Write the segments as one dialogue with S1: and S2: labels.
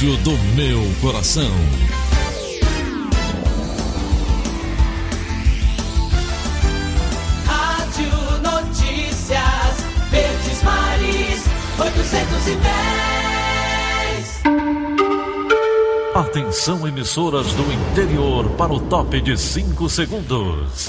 S1: rádio do meu coração.
S2: Rádio Notícias Verdes Mares 810.
S1: Atenção, emissoras do interior, para o top de 5 segundos.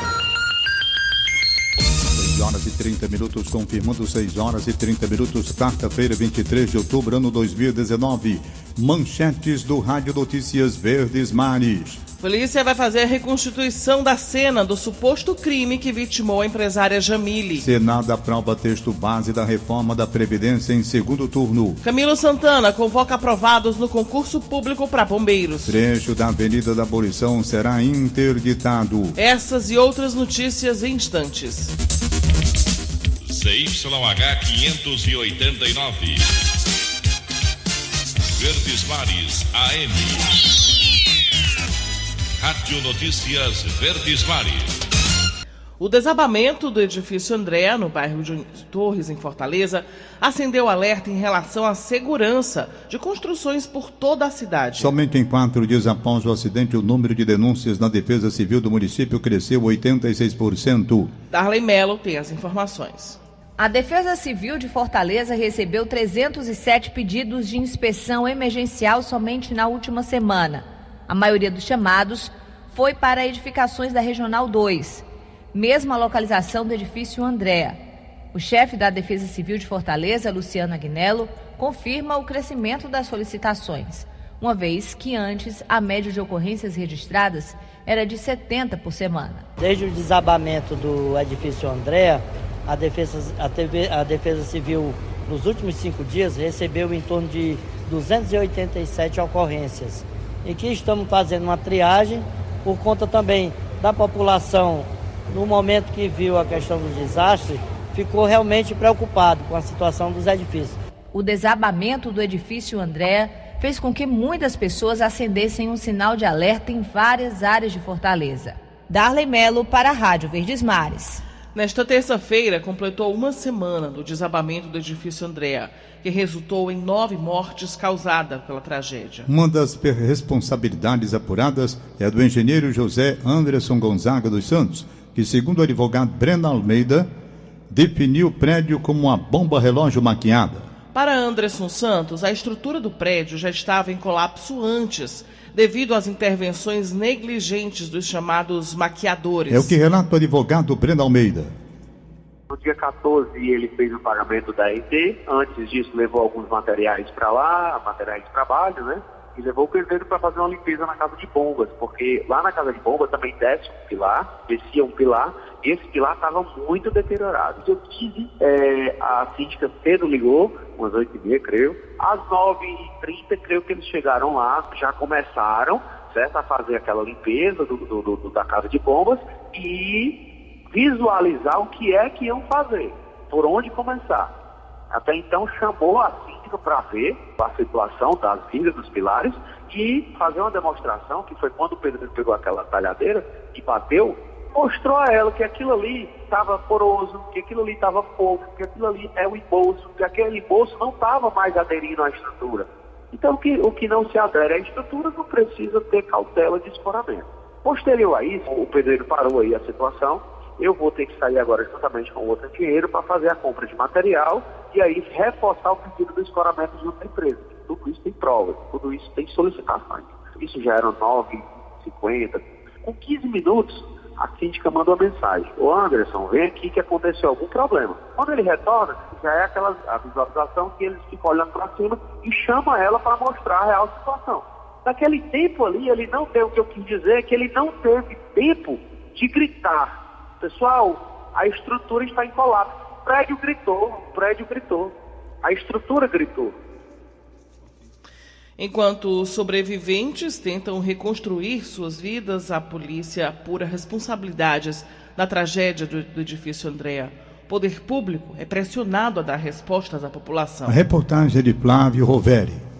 S3: 6 horas e 30 minutos, confirmando 6 horas e 30 minutos, quarta-feira, 23 de outubro, ano 2019. Manchetes do Rádio Notícias Verdes Mares.
S4: Polícia vai fazer a reconstituição da cena do suposto crime que vitimou a empresária Jamile.
S3: Senado aprova texto base da reforma da Previdência em segundo turno.
S4: Camilo Santana convoca aprovados no concurso público para bombeiros.
S3: Trecho da Avenida da Abolição será interditado.
S4: Essas e outras notícias em instantes.
S5: CYH 589. Verdes Mares AM. Rádio Notícias Verdes Mares.
S4: O desabamento do edifício André, no bairro de Torres, em Fortaleza, acendeu alerta em relação à segurança de construções por toda a cidade.
S3: Somente em quatro dias após o acidente, o número de denúncias na Defesa Civil do município cresceu 86%.
S4: Darley Mello tem as informações.
S6: A Defesa Civil de Fortaleza recebeu 307 pedidos de inspeção emergencial somente na última semana. A maioria dos chamados foi para edificações da Regional 2, mesma localização do edifício Andréa. O chefe da Defesa Civil de Fortaleza, Luciano Agnello, confirma o crescimento das solicitações, uma vez que antes a média de ocorrências registradas era de 70 por semana.
S7: Desde o desabamento do edifício Andréa, a Defesa, a, TV, a Defesa Civil, nos últimos cinco dias, recebeu em torno de 287 ocorrências em que estamos fazendo uma triagem por conta também da população, no momento que viu a questão do desastre, ficou realmente preocupado com a situação dos edifícios.
S6: O desabamento do edifício André fez com que muitas pessoas acendessem um sinal de alerta em várias áreas de Fortaleza. Darley Melo para a Rádio Verdes Mares.
S4: Nesta terça-feira, completou uma semana do desabamento do edifício Andréa, que resultou em nove mortes causadas pela tragédia.
S3: Uma das responsabilidades apuradas é a do engenheiro José Anderson Gonzaga dos Santos, que, segundo o advogado Breno Almeida, definiu o prédio como uma bomba relógio maquiada.
S4: Para Anderson Santos, a estrutura do prédio já estava em colapso antes, devido às intervenções negligentes dos chamados maquiadores.
S3: É o que relata o advogado Breno Almeida.
S8: No dia 14 ele fez o pagamento da ET, antes disso levou alguns materiais para lá, materiais de trabalho, né? E levou o pedreiro para fazer uma limpeza na casa de bombas, porque lá na casa de bombas também desce um pilar, descia um pilar, e esse pilar estava muito deteriorado. Eu tive, é, a síndica cedo ligou, umas 8h30, creio. Às 9h30, creio que eles chegaram lá, já começaram, certo, a fazer aquela limpeza do, do, do, da casa de bombas e visualizar o que é que iam fazer, por onde começar. Até então chamou a síndica para ver a situação das vindas dos pilares e fazer uma demonstração, que foi quando o Pedro pegou aquela talhadeira e bateu, mostrou a ela que aquilo ali estava poroso, que aquilo ali estava fofo, que aquilo ali é o embolso, que aquele embolso não estava mais aderindo à estrutura. Então, o que, o que não se adere à estrutura não precisa ter cautela de escoramento. Posterior a isso, o pedreiro parou aí a situação eu vou ter que sair agora juntamente com outro dinheiro para fazer a compra de material e aí reforçar o pedido do escoramento de outra empresa. Tudo isso tem provas, tudo isso tem solicitações. Isso já eram 9, 50. Com 15 minutos, a síndica manda uma mensagem. Ô Anderson, vem aqui que aconteceu algum problema. Quando ele retorna, já é aquela a visualização que eles ficam olhando para cima e chama ela para mostrar a real situação. Naquele tempo ali, ele não teve, o que eu quis dizer que ele não teve tempo de gritar. Pessoal, a estrutura está em colapso. O prédio gritou, o prédio gritou. A estrutura gritou.
S4: Enquanto sobreviventes tentam reconstruir suas vidas, a polícia apura responsabilidades na tragédia do, do edifício Andréa. O poder público é pressionado a dar respostas à população.
S3: A reportagem é de Flávio Roveri.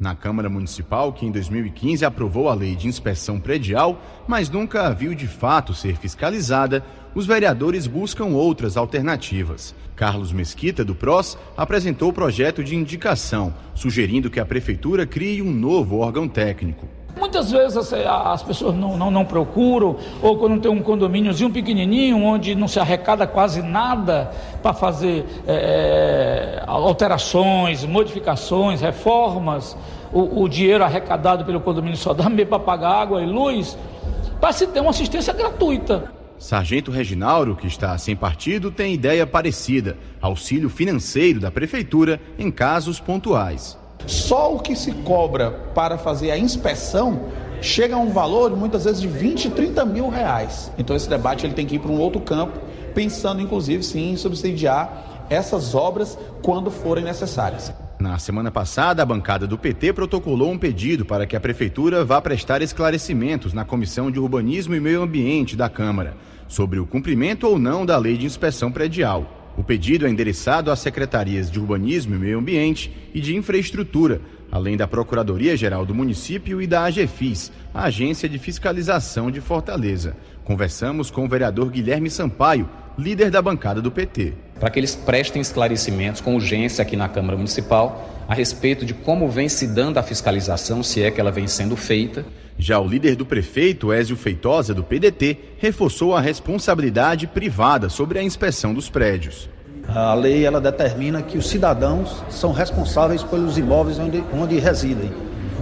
S9: Na Câmara Municipal, que em 2015 aprovou a lei de inspeção predial, mas nunca viu de fato ser fiscalizada, os vereadores buscam outras alternativas. Carlos Mesquita, do PROS, apresentou o projeto de indicação, sugerindo que a Prefeitura crie um novo órgão técnico.
S10: Muitas vezes as pessoas não, não, não, procuram, ou quando tem um condomíniozinho pequenininho, onde não se arrecada quase nada para fazer é, alterações, modificações, reformas, o, o, dinheiro arrecadado pelo condomínio só dá mesmo para pagar água e luz, para se ter uma assistência gratuita.
S9: Sargento Reginauro, que está sem partido, tem ideia parecida: auxílio financeiro da prefeitura em casos pontuais.
S11: Só o que se cobra para fazer a inspeção chega a um valor muitas vezes de 20, 30 mil reais. Então esse debate ele tem que ir para um outro campo, pensando inclusive sim em subsidiar essas obras quando forem necessárias.
S9: Na semana passada, a bancada do PT protocolou um pedido para que a Prefeitura vá prestar esclarecimentos na Comissão de Urbanismo e Meio Ambiente da Câmara sobre o cumprimento ou não da lei de inspeção predial. O pedido é endereçado às secretarias de Urbanismo e Meio Ambiente e de Infraestrutura, além da Procuradoria-Geral do Município e da AGFIS, a Agência de Fiscalização de Fortaleza. Conversamos com o vereador Guilherme Sampaio, líder da bancada do PT.
S12: Para que eles prestem esclarecimentos com urgência aqui na Câmara Municipal a respeito de como vem se dando a fiscalização, se é que ela vem sendo feita.
S9: Já o líder do prefeito, Ézio Feitosa, do PDT, reforçou a responsabilidade privada sobre a inspeção dos prédios.
S13: A lei ela determina que os cidadãos são responsáveis pelos imóveis onde, onde residem.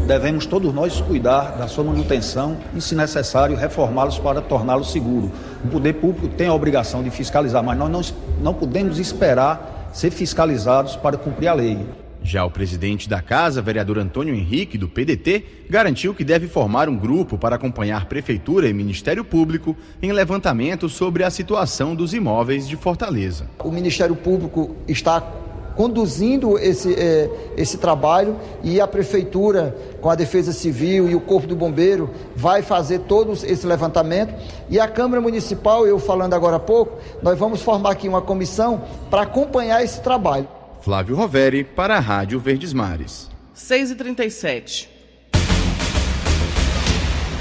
S13: Devemos todos nós cuidar da sua manutenção e, se necessário, reformá-los para torná-los seguros. O poder público tem a obrigação de fiscalizar, mas nós não, não podemos esperar ser fiscalizados para cumprir a lei.
S9: Já o presidente da casa, vereador Antônio Henrique, do PDT, garantiu que deve formar um grupo para acompanhar Prefeitura e Ministério Público em levantamento sobre a situação dos imóveis de Fortaleza.
S14: O Ministério Público está conduzindo esse, é, esse trabalho e a Prefeitura, com a Defesa Civil e o Corpo do Bombeiro, vai fazer todo esse levantamento. E a Câmara Municipal, eu falando agora há pouco, nós vamos formar aqui uma comissão para acompanhar esse trabalho.
S9: Flávio Roveri, para a Rádio Verdes Mares.
S4: 6 e 37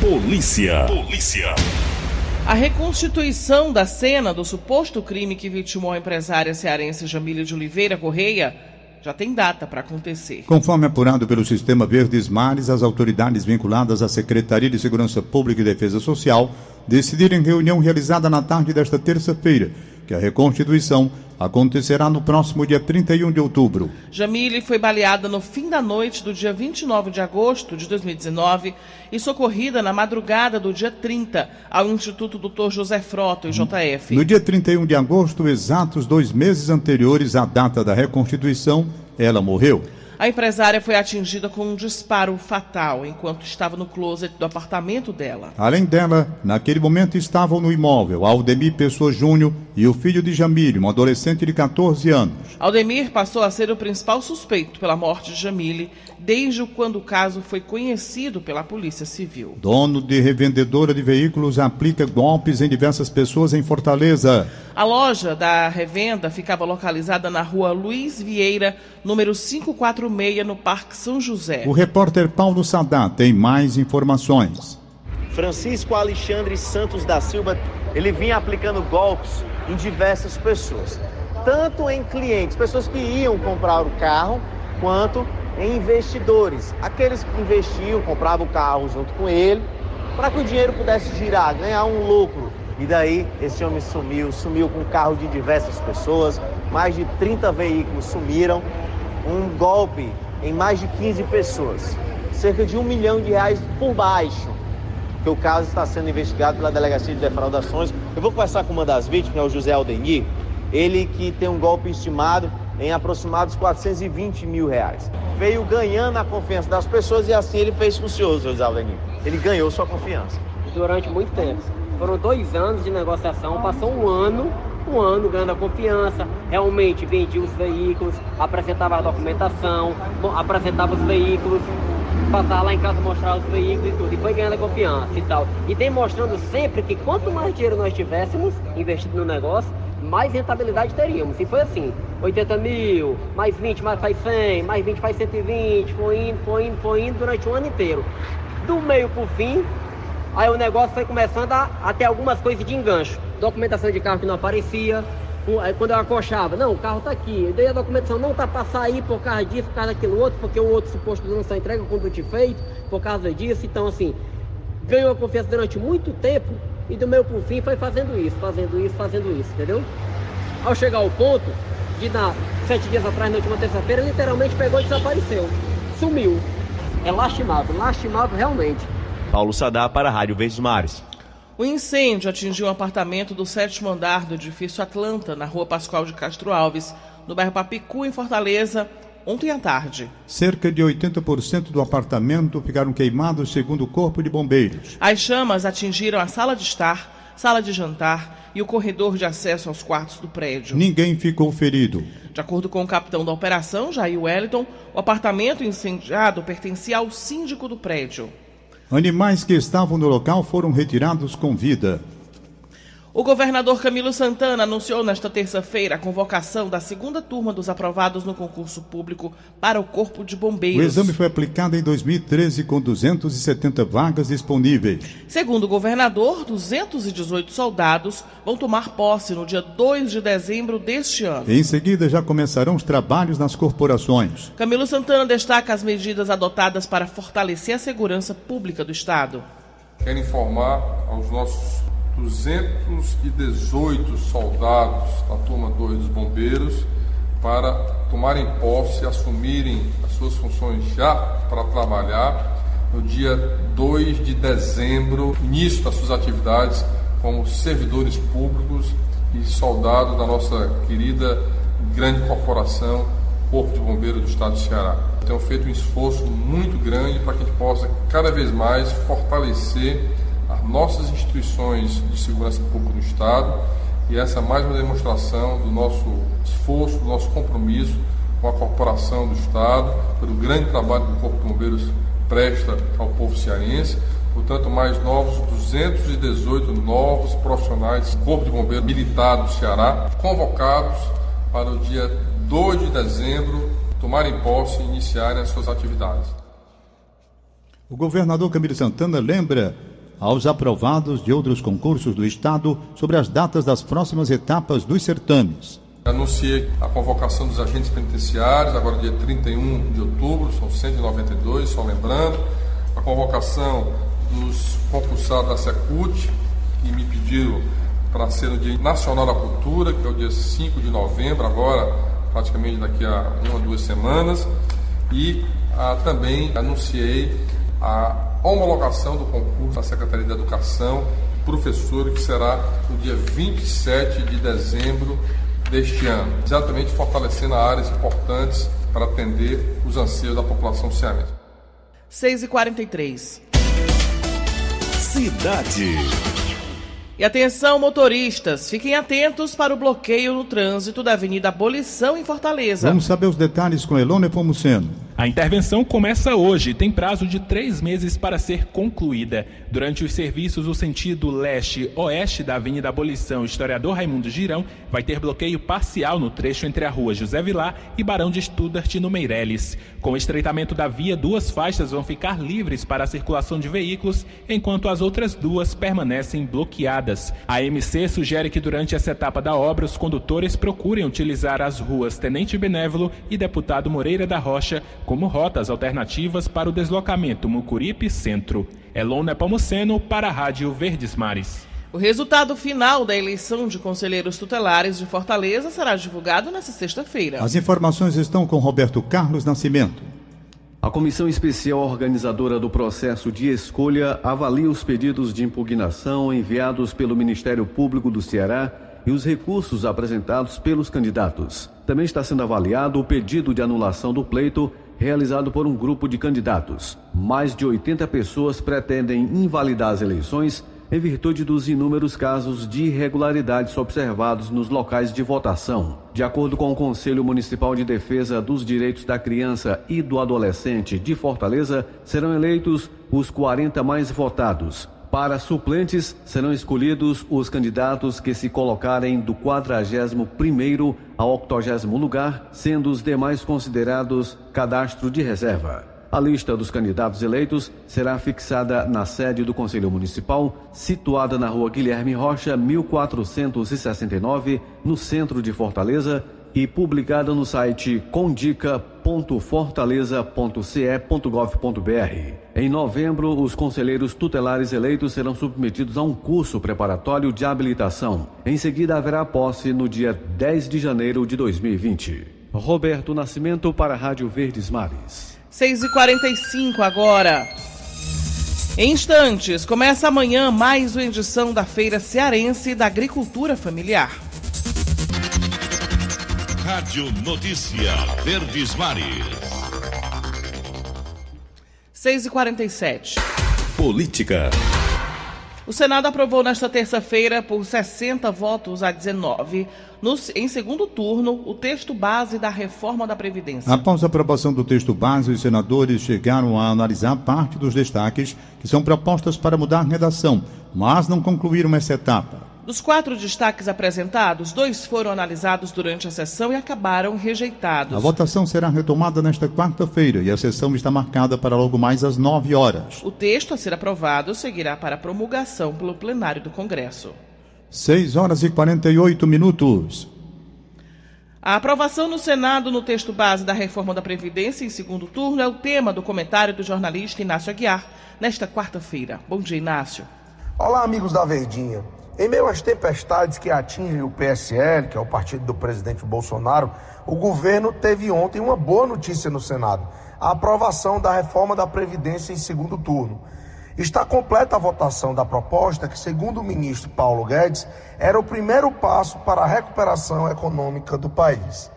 S1: Polícia. Polícia.
S4: A reconstituição da cena do suposto crime que vitimou a empresária cearense Jamília de Oliveira Correia já tem data para acontecer.
S3: Conforme apurado pelo Sistema Verdes Mares, as autoridades vinculadas à Secretaria de Segurança Pública e Defesa Social decidiram em reunião realizada na tarde desta terça-feira que a reconstituição acontecerá no próximo dia 31 de outubro.
S4: Jamile foi baleada no fim da noite do dia 29 de agosto de 2019 e socorrida na madrugada do dia 30 ao Instituto Dr. José Frota, IJF.
S3: No dia 31 de agosto, exatos dois meses anteriores à data da reconstituição, ela morreu.
S4: A empresária foi atingida com um disparo fatal enquanto estava no closet do apartamento dela.
S3: Além dela, naquele momento estavam no imóvel Aldemir Pessoa Júnior e o filho de Jamile, um adolescente de 14 anos.
S4: Aldemir passou a ser o principal suspeito pela morte de Jamile desde quando o caso foi conhecido pela Polícia Civil.
S3: Dono de revendedora de veículos aplica golpes em diversas pessoas em Fortaleza.
S4: A loja da revenda ficava localizada na rua Luiz Vieira, número 546, no Parque São José.
S3: O repórter Paulo Sadá tem mais informações.
S15: Francisco Alexandre Santos da Silva, ele vinha aplicando golpes em diversas pessoas, tanto em clientes, pessoas que iam comprar o carro, quanto em investidores, aqueles que investiam, compravam o carro junto com ele, para que o dinheiro pudesse girar, ganhar um lucro. E daí esse homem sumiu, sumiu com o carro de diversas pessoas, mais de 30 veículos sumiram, um golpe em mais de 15 pessoas, cerca de um milhão de reais por baixo. porque o caso está sendo investigado pela Delegacia de Defraudações. Eu vou conversar com uma das vítimas, é o José Aldenir, ele que tem um golpe estimado em aproximados 420 mil reais. Veio ganhando a confiança das pessoas e assim ele fez com o senhor, José Aldenir. Ele ganhou sua confiança.
S16: Durante muito tempo. Foram dois anos de negociação, passou um ano, um ano ganhando a confiança, realmente vendia os veículos, apresentava a documentação, apresentava os veículos, passar lá em casa mostrar os veículos e tudo, e foi ganhando a confiança e tal. E demonstrando sempre que quanto mais dinheiro nós tivéssemos investido no negócio, mais rentabilidade teríamos. E foi assim, 80 mil, mais 20, mais faz 100, mais 20 faz 120, foi indo, foi indo, foi indo durante o ano inteiro. Do meio pro fim, aí o negócio foi começando a, a ter algumas coisas de engancho. Documentação de carro que não aparecia, quando eu acochava, não, o carro tá aqui. Daí a documentação não tá para sair por causa disso, por causa daquilo outro, porque o outro suposto não está entrega eu te feito, por causa disso. Então, assim, ganhou a confiança durante muito tempo e do meio pro fim foi fazendo isso, fazendo isso, fazendo isso, entendeu? Ao chegar ao ponto de dar sete dias atrás, na última terça-feira, literalmente pegou e desapareceu. Sumiu. É lastimável, lastimável realmente.
S17: Paulo Sadá para a Rádio Verdes Mares.
S4: O incêndio atingiu um apartamento do sétimo andar do edifício Atlanta, na rua Pascoal de Castro Alves, no bairro Papicu, em Fortaleza, ontem à tarde.
S3: Cerca de 80% do apartamento ficaram queimados, segundo o Corpo de Bombeiros.
S4: As chamas atingiram a sala de estar, sala de jantar e o corredor de acesso aos quartos do prédio.
S3: Ninguém ficou ferido.
S4: De acordo com o capitão da operação, Jair Wellington, o apartamento incendiado pertencia ao síndico do prédio.
S3: Animais que estavam no local foram retirados com vida.
S4: O governador Camilo Santana anunciou nesta terça-feira a convocação da segunda turma dos aprovados no concurso público para o Corpo de Bombeiros.
S3: O exame foi aplicado em 2013 com 270 vagas disponíveis.
S4: Segundo o governador, 218 soldados vão tomar posse no dia 2 de dezembro deste ano.
S3: Em seguida, já começarão os trabalhos nas corporações.
S4: Camilo Santana destaca as medidas adotadas para fortalecer a segurança pública do Estado.
S18: Quero informar aos nossos 218 soldados da turma 2 dos bombeiros para tomarem posse, assumirem as suas funções já para trabalhar no dia 2 de dezembro, início das suas atividades como servidores públicos e soldados da nossa querida grande corporação Corpo de Bombeiros do Estado do Ceará. Tenho feito um esforço muito grande para que a gente possa cada vez mais fortalecer as nossas instituições de segurança pública do Estado e essa é mais uma demonstração do nosso esforço, do nosso compromisso com a corporação do Estado, pelo grande trabalho que o Corpo de Bombeiros presta ao povo cearense. Portanto, mais novos 218 novos profissionais do Corpo de Bombeiros Militar do Ceará, convocados para o dia 2 de dezembro tomarem posse e iniciarem as suas atividades.
S3: O governador Camilo Santana lembra aos aprovados de outros concursos do Estado sobre as datas das próximas etapas dos certames.
S18: Anunciei a convocação dos agentes penitenciários, agora dia 31 de outubro, são 192, só lembrando. A convocação dos concursados da Secult, que me pediram para ser no Dia Nacional da Cultura, que é o dia 5 de novembro, agora praticamente daqui a uma duas semanas. E ah, também anunciei a homologação do concurso da Secretaria de Educação de professor, que será no dia 27 de dezembro deste ano, exatamente fortalecendo áreas importantes para atender os anseios da população cearense.
S4: 6 e 43
S1: Cidade.
S4: E atenção, motoristas, fiquem atentos para o bloqueio no trânsito da Avenida Abolição em Fortaleza.
S3: Vamos saber os detalhes com Elone Pomuceno.
S19: A intervenção começa hoje e tem prazo de três meses para ser concluída. Durante os serviços, o sentido leste-oeste da Avenida Abolição Historiador Raimundo Girão vai ter bloqueio parcial no trecho entre a rua José Vilar e Barão de Studart no Meireles. Com o estreitamento da via, duas faixas vão ficar livres para a circulação de veículos, enquanto as outras duas permanecem bloqueadas. A MC sugere que durante essa etapa da obra, os condutores procurem utilizar as ruas Tenente Benévolo e Deputado Moreira da Rocha como rotas alternativas para o deslocamento Mucuripe Centro. Elona Pomuceno para a Rádio Verdes Mares.
S4: O resultado final da eleição de conselheiros tutelares de Fortaleza será divulgado nesta sexta-feira.
S3: As informações estão com Roberto Carlos Nascimento.
S20: A comissão especial organizadora do processo de escolha avalia os pedidos de impugnação enviados pelo Ministério Público do Ceará e os recursos apresentados pelos candidatos. Também está sendo avaliado o pedido de anulação do pleito realizado por um grupo de candidatos. Mais de 80 pessoas pretendem invalidar as eleições em virtude dos inúmeros casos de irregularidades observados nos locais de votação. De acordo com o Conselho Municipal de Defesa dos Direitos da Criança e do Adolescente de Fortaleza, serão eleitos os 40 mais votados. Para suplentes, serão escolhidos os candidatos que se colocarem do 41º ao 80 lugar, sendo os demais considerados cadastro de reserva. A lista dos candidatos eleitos será fixada na sede do Conselho Municipal, situada na rua Guilherme Rocha, 1469, no centro de Fortaleza, e publicada no site condica.fortaleza.ce.gov.br. Em novembro, os conselheiros tutelares eleitos serão submetidos a um curso preparatório de habilitação. Em seguida, haverá posse no dia 10 de janeiro de 2020. Roberto Nascimento para a Rádio Verdes Mares.
S4: 6h45 agora. Em instantes, começa amanhã mais uma edição da Feira Cearense da Agricultura Familiar.
S5: Rádio Notícia Verdes Mares.
S4: 6h47.
S1: Política.
S4: O Senado aprovou nesta terça-feira, por 60 votos a 19, no, em segundo turno, o texto base da reforma da Previdência.
S3: Após a aprovação do texto base, os senadores chegaram a analisar parte dos destaques que são propostas para mudar a redação, mas não concluíram essa etapa.
S4: Dos quatro destaques apresentados, dois foram analisados durante a sessão e acabaram rejeitados.
S3: A votação será retomada nesta quarta-feira e a sessão está marcada para logo mais às nove horas.
S4: O texto a ser aprovado seguirá para promulgação pelo plenário do Congresso.
S3: 6 horas e 48 minutos.
S4: A aprovação no Senado no texto base da reforma da Previdência em segundo turno é o tema do comentário do jornalista Inácio Aguiar nesta quarta-feira. Bom dia, Inácio.
S21: Olá, amigos da Verdinha. Em meio às tempestades que atingem o PSL, que é o partido do presidente Bolsonaro, o governo teve ontem uma boa notícia no Senado: a aprovação da reforma da Previdência em segundo turno. Está completa a votação da proposta que, segundo o ministro Paulo Guedes, era o primeiro passo para a recuperação econômica do país.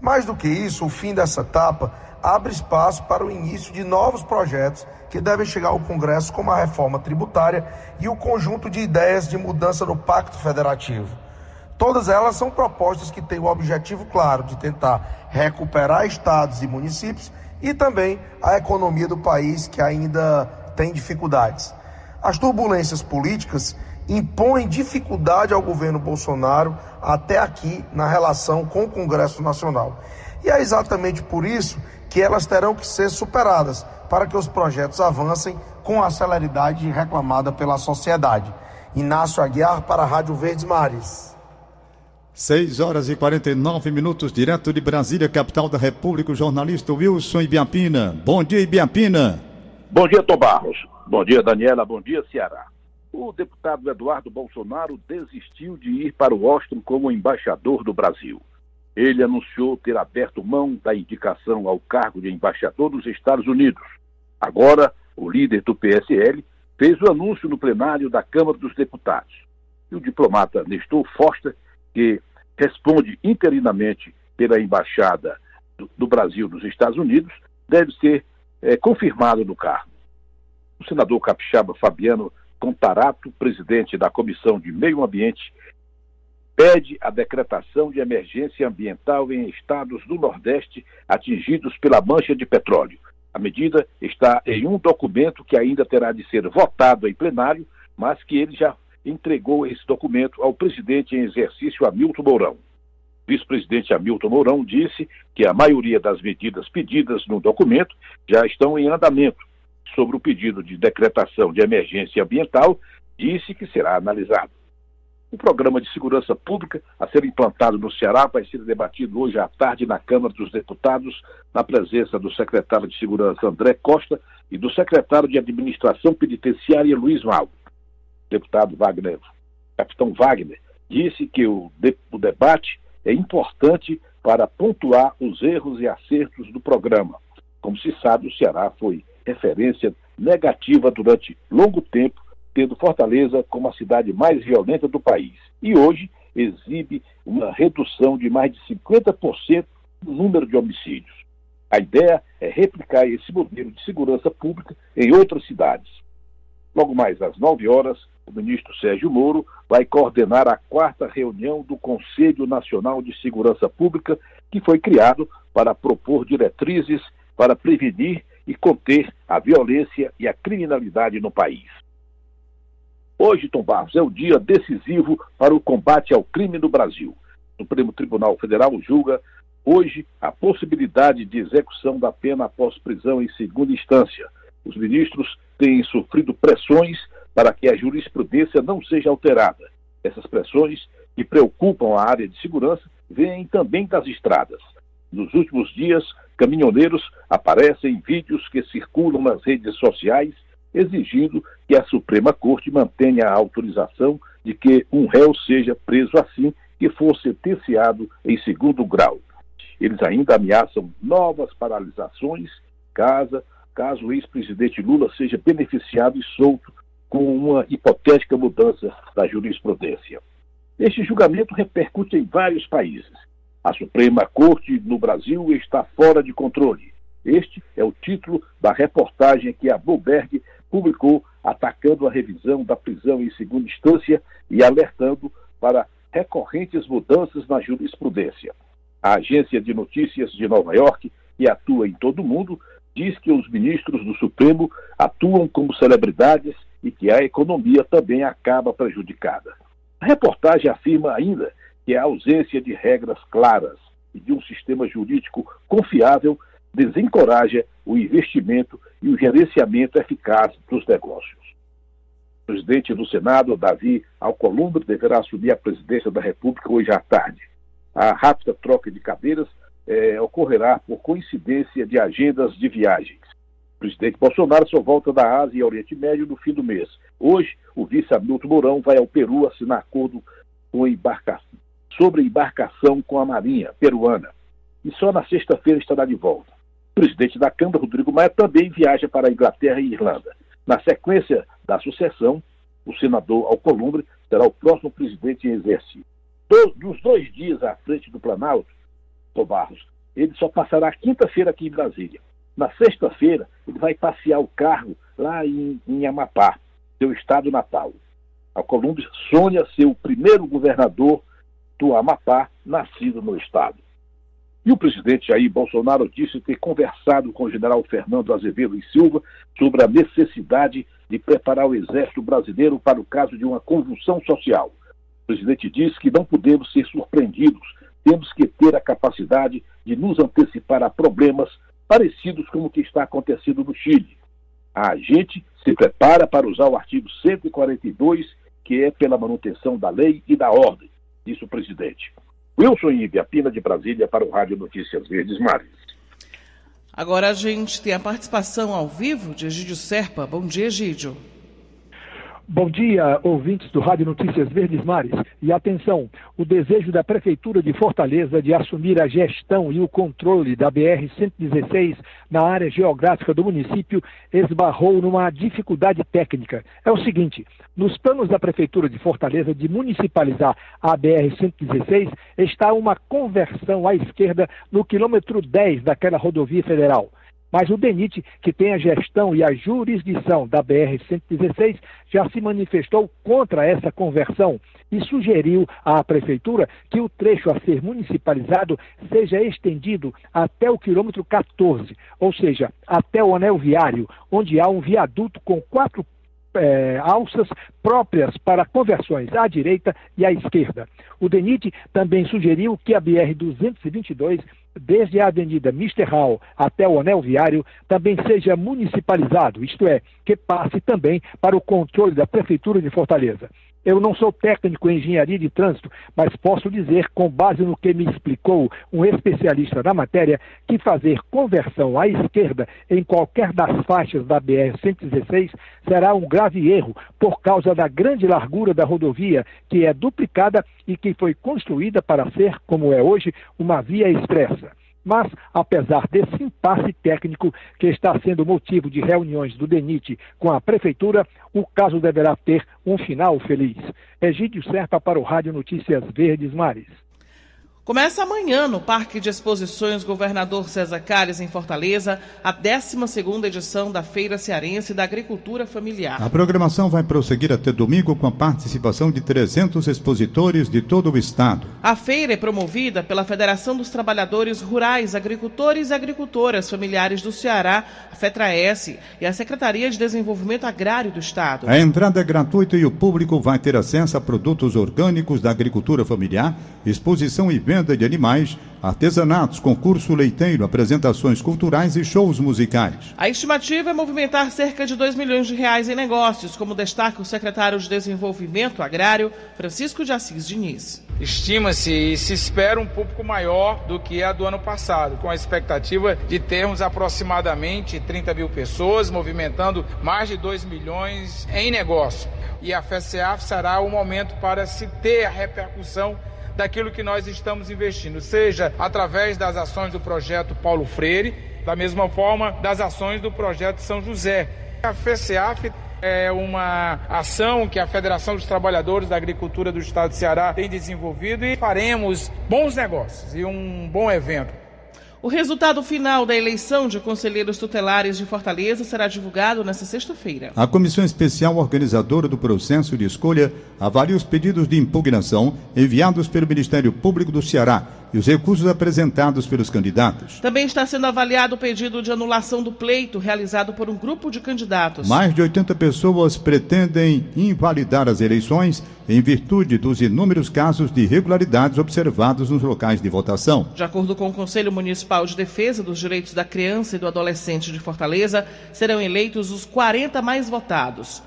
S21: Mais do que isso, o fim dessa etapa abre espaço para o início de novos projetos que devem chegar ao Congresso, como a reforma tributária e o conjunto de ideias de mudança no Pacto Federativo. Todas elas são propostas que têm o objetivo claro de tentar recuperar estados e municípios e também a economia do país que ainda tem dificuldades. As turbulências políticas impõem dificuldade ao governo Bolsonaro até aqui na relação com o Congresso Nacional. E é exatamente por isso que elas terão que ser superadas para que os projetos avancem com a celeridade reclamada pela sociedade. Inácio Aguiar para a Rádio Verdes Mares.
S3: 6 horas e 49 minutos, direto de Brasília, capital da República, o jornalista Wilson Ibiapina. Bom dia, Ibiapina.
S22: Bom dia, Tom Barros. Bom dia, Daniela. Bom dia, Ceará. O deputado Eduardo Bolsonaro desistiu de ir para Washington como embaixador do Brasil ele anunciou ter aberto mão da indicação ao cargo de embaixador dos Estados Unidos. Agora, o líder do PSL fez o anúncio no plenário da Câmara dos Deputados. E o diplomata Nestor Foster, que responde interinamente pela Embaixada do, Brasil nos Estados Unidos, deve ser é, confirmado no cargo. O senador capixaba Fabiano Contarato, presidente da Comissão de Meio Ambiente pede a decretação de emergência ambiental em estados do Nordeste atingidos pela mancha de petróleo. A medida está em um documento que ainda terá de ser votado em plenário, mas que ele já entregou esse documento ao presidente em exercício Hamilton Mourão. Vice-presidente Hamilton Mourão disse que a maioria das medidas pedidas no documento já estão em andamento. Sobre o pedido de decretação de emergência ambiental, disse que será analisado. O programa de segurança pública a ser implantado no Ceará vai ser debatido hoje à tarde na Câmara dos Deputados, na presença do secretário de Segurança André Costa e do secretário de Administração Penitenciária Luiz. O deputado Wagner, capitão Wagner, disse que o, de, o debate é importante para pontuar os erros e acertos do programa, Como se sabe, o Ceará foi referência negativa durante longo tempo, tendo Fortaleza como a cidade mais violenta do país. E hoje exibe uma redução de mais de 50% no número de homicídios. A ideia é replicar esse modelo de segurança pública em outras cidades. Logo mais às 9 horas, o ministro Sérgio Moro vai coordenar a quarta reunião do Conselho Nacional de Segurança Pública, que foi criado para propor diretrizes para prevenir e conter a violência e a criminalidade no país. Hoje, Tom Barros, é o dia decisivo para o combate ao crime no Brasil. O Supremo Tribunal Federal julga hoje a possibilidade de execução da pena após prisão em segunda instância. Os ministros têm sofrido pressões para que a jurisprudência não seja alterada. Essas pressões, que preocupam a área de segurança, vêm também das estradas. Nos últimos dias, caminhoneiros aparecem em vídeos que circulam nas redes sociais exigindo que a Suprema Corte mantenha a autorização de que um réu seja preso assim que for sentenciado em segundo grau. Eles ainda ameaçam novas paralisações caso, caso o ex-presidente Lula seja beneficiado e solto com uma hipotética mudança da jurisprudência. Este julgamento repercute em vários países. A Suprema Corte no Brasil está fora de controle. Este é o título da reportagem que a Bloomberg publicou atacando a revisão da prisão em segunda instância e alertando para recorrentes mudanças na jurisprudência. A agência de notícias de Nova York, que atua em todo o mundo, diz que os ministros do Supremo atuam como celebridades e que a economia também acaba prejudicada. A reportagem afirma ainda que a ausência de regras claras e de um sistema jurídico confiável desencoraja o investimento e o gerenciamento eficaz dos negócios. O presidente do Senado, Davi Alcolumbre, deverá assumir a presidência da República hoje à tarde. A rápida troca de cadeiras eh, ocorrerá por coincidência de agendas de viagens. O presidente Bolsonaro só volta da Ásia e Oriente Médio no fim do mês. Hoje, o vice Hamilton Mourão vai ao Peru assinar acordo com embarcação, sobre embarcação com a Marinha peruana. E só na sexta-feira estará de volta. Presidente da Câmara, Rodrigo Maia, também viaja para a Inglaterra e Irlanda. Na sequência da sucessão, o senador Alcolumbre será o próximo presidente em exercício. Do, dos dois dias à frente do Planalto, Tom Barros, ele só passará quinta-feira aqui em Brasília. Na sexta-feira, ele vai passear o cargo lá em, em Amapá, seu estado natal. Alcolumbre sonha ser o primeiro governador do Amapá nascido no estado. E o presidente Jair Bolsonaro disse ter conversado com o general Fernando Azevedo e Silva sobre a necessidade de preparar o exército brasileiro para o caso de uma convulsão social. O presidente disse que não podemos ser surpreendidos, temos que ter a capacidade de nos antecipar a problemas parecidos com o que está acontecendo no Chile. A gente se prepara para usar o artigo 142, que é pela manutenção da lei e da ordem, disse o presidente. Wilson Ibiapina de Brasília para o Rádio Notícias Verdes Mares.
S4: Agora a gente tem a participação ao vivo de Egídio Serpa. Bom dia, Egídio.
S23: Bom dia, ouvintes do Rádio Notícias Verdes Mares. E atenção, o desejo da Prefeitura de Fortaleza de assumir a gestão e o controle da BR-116 na área geográfica do município esbarrou numa dificuldade técnica. É o seguinte: nos planos da Prefeitura de Fortaleza de municipalizar a BR-116 está uma conversão à esquerda no quilômetro 10 daquela rodovia federal. Mas o DENIT, que tem a gestão e a jurisdição da BR-116, já se manifestou contra essa conversão e sugeriu à Prefeitura que o trecho a ser municipalizado seja estendido até o quilômetro 14, ou seja, até o anel viário, onde há um viaduto com quatro é, alças próprias para conversões à direita e à esquerda. O DENIT também sugeriu que a BR-222, desde a Avenida Mister Hall até o anel viário, também seja municipalizado, isto é, que passe também para o controle da Prefeitura de Fortaleza. Eu não sou técnico em engenharia de trânsito, mas posso dizer, com base no que me explicou um especialista na matéria, que fazer conversão à esquerda em qualquer das faixas da BR-116 será um grave erro por causa da grande largura da rodovia, que é duplicada e que foi construída para ser, como é hoje, uma via expressa. Mas, apesar desse impasse técnico que está sendo motivo de reuniões do DENIT com a Prefeitura, o caso deverá ter um final feliz. Egídio Serpa para o Rádio Notícias Verdes Mares.
S4: Começa amanhã no Parque de Exposições Governador César Calles, em Fortaleza, a 12ª edição da Feira Cearense da Agricultura Familiar.
S3: A programação vai prosseguir até domingo com a participação de 300 expositores de todo o estado.
S4: A feira é promovida pela Federação dos Trabalhadores Rurais, Agricultores e Agricultoras Familiares do Ceará, a FETRAES, e a Secretaria de Desenvolvimento Agrário do Estado.
S3: A entrada é gratuita e o público vai ter acesso a produtos orgânicos da agricultura familiar, exposição e venda de animais, artesanatos, concurso leiteiro, apresentações culturais e shows musicais.
S4: A estimativa é movimentar cerca de 2 milhões de reais em negócios, como destaca o secretário de Desenvolvimento Agrário, Francisco de Assis Diniz.
S24: Estima-se e se espera um público maior do que a do ano passado, com a expectativa de termos aproximadamente 30 mil pessoas, movimentando mais de 2 milhões em negócio. E a FCA será o momento para se ter a repercussão daquilo que nós estamos investindo, seja através das ações do projeto Paulo Freire, da mesma forma das ações do projeto São José. A FCAF é uma ação que a Federação dos Trabalhadores da Agricultura do Estado de Ceará tem desenvolvido e faremos bons negócios e um bom evento.
S4: O resultado final da eleição de conselheiros tutelares de Fortaleza será divulgado nesta sexta-feira.
S3: A comissão especial organizadora do processo de escolha avalia os pedidos de impugnação enviados pelo Ministério Público do Ceará e os recursos apresentados pelos candidatos.
S4: Também está sendo avaliado o pedido de anulação do pleito realizado por um grupo de candidatos.
S3: Mais de 80 pessoas pretendem invalidar as eleições em virtude dos inúmeros casos de irregularidades observados nos locais de votação.
S4: De acordo com o Conselho Municipal de Defesa dos Direitos da Criança e do Adolescente de Fortaleza, serão eleitos os 40 mais votados.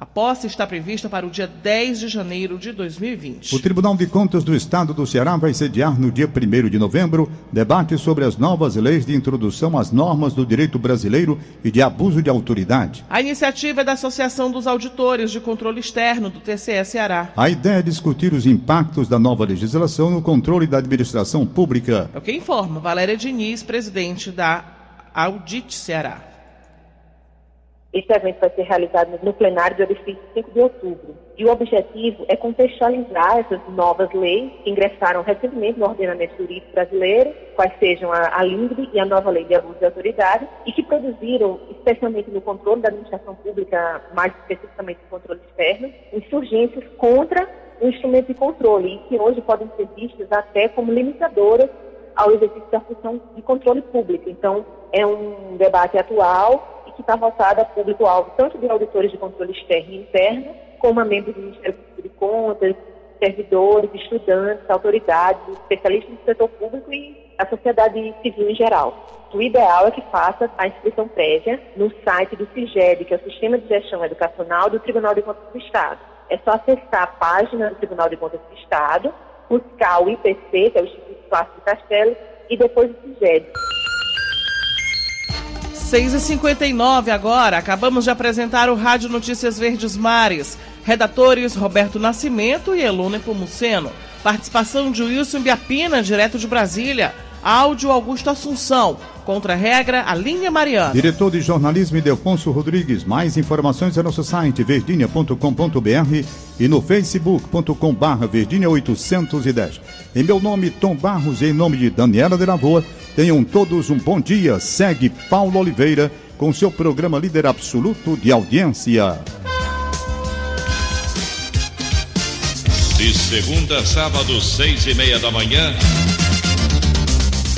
S4: A posse está prevista para o dia 10 de janeiro de 2020.
S3: O Tribunal de Contas do Estado do Ceará vai sediar no dia 1 de novembro debate sobre as novas leis de introdução às normas do direito brasileiro e de abuso de autoridade.
S4: A iniciativa é da Associação dos Auditores de Controle Externo do TCE Ceará.
S3: A ideia é discutir os impactos da nova legislação no controle da administração pública.
S4: É o que informa Valéria Diniz, presidente da Audit Ceará.
S25: Esse evento vai ser realizado no plenário do edifício 5 de outubro. E o objetivo é contextualizar essas novas leis que ingressaram recentemente no ordenamento jurídico brasileiro, quais sejam a, a LINDB e a nova lei de abuso de autoridade, e que produziram, especialmente no controle da administração pública, mais especificamente no controle externo, insurgências contra o instrumento de controle, e que hoje podem ser vistas até como limitadoras ao exercício da função de controle público. Então, é um debate atual que está voltada a público-alvo, tanto de auditores de controle externo e interno, como a membros do Ministério Público de Contas, servidores, estudantes, autoridades, especialistas do setor público e a sociedade civil em geral. O ideal é que faça a inscrição prévia no site do CIGED, que é o Sistema de Gestão Educacional do Tribunal de Contas do Estado. É só acessar a página do Tribunal de Contas do Estado, buscar o IPC, que é o Instituto Clássico Castelo, e depois o CIGED.
S4: 6h59 agora. Acabamos de apresentar o Rádio Notícias Verdes Mares. Redatores Roberto Nascimento e Elone Pomuceno. Participação de Wilson Biapina, direto de Brasília. Áudio Augusto Assunção. Contra a regra, a linha Mariana.
S3: Diretor de jornalismo Idelfonso Rodrigues. Mais informações é nosso site verdinha.com.br e no facebook.com barra verdinha 810. Em meu nome, Tom Barros, e em nome de Daniela de Lavoa, tenham todos um bom dia. Segue Paulo Oliveira com seu programa líder absoluto de audiência.
S5: De segunda a sábado, seis e meia da manhã.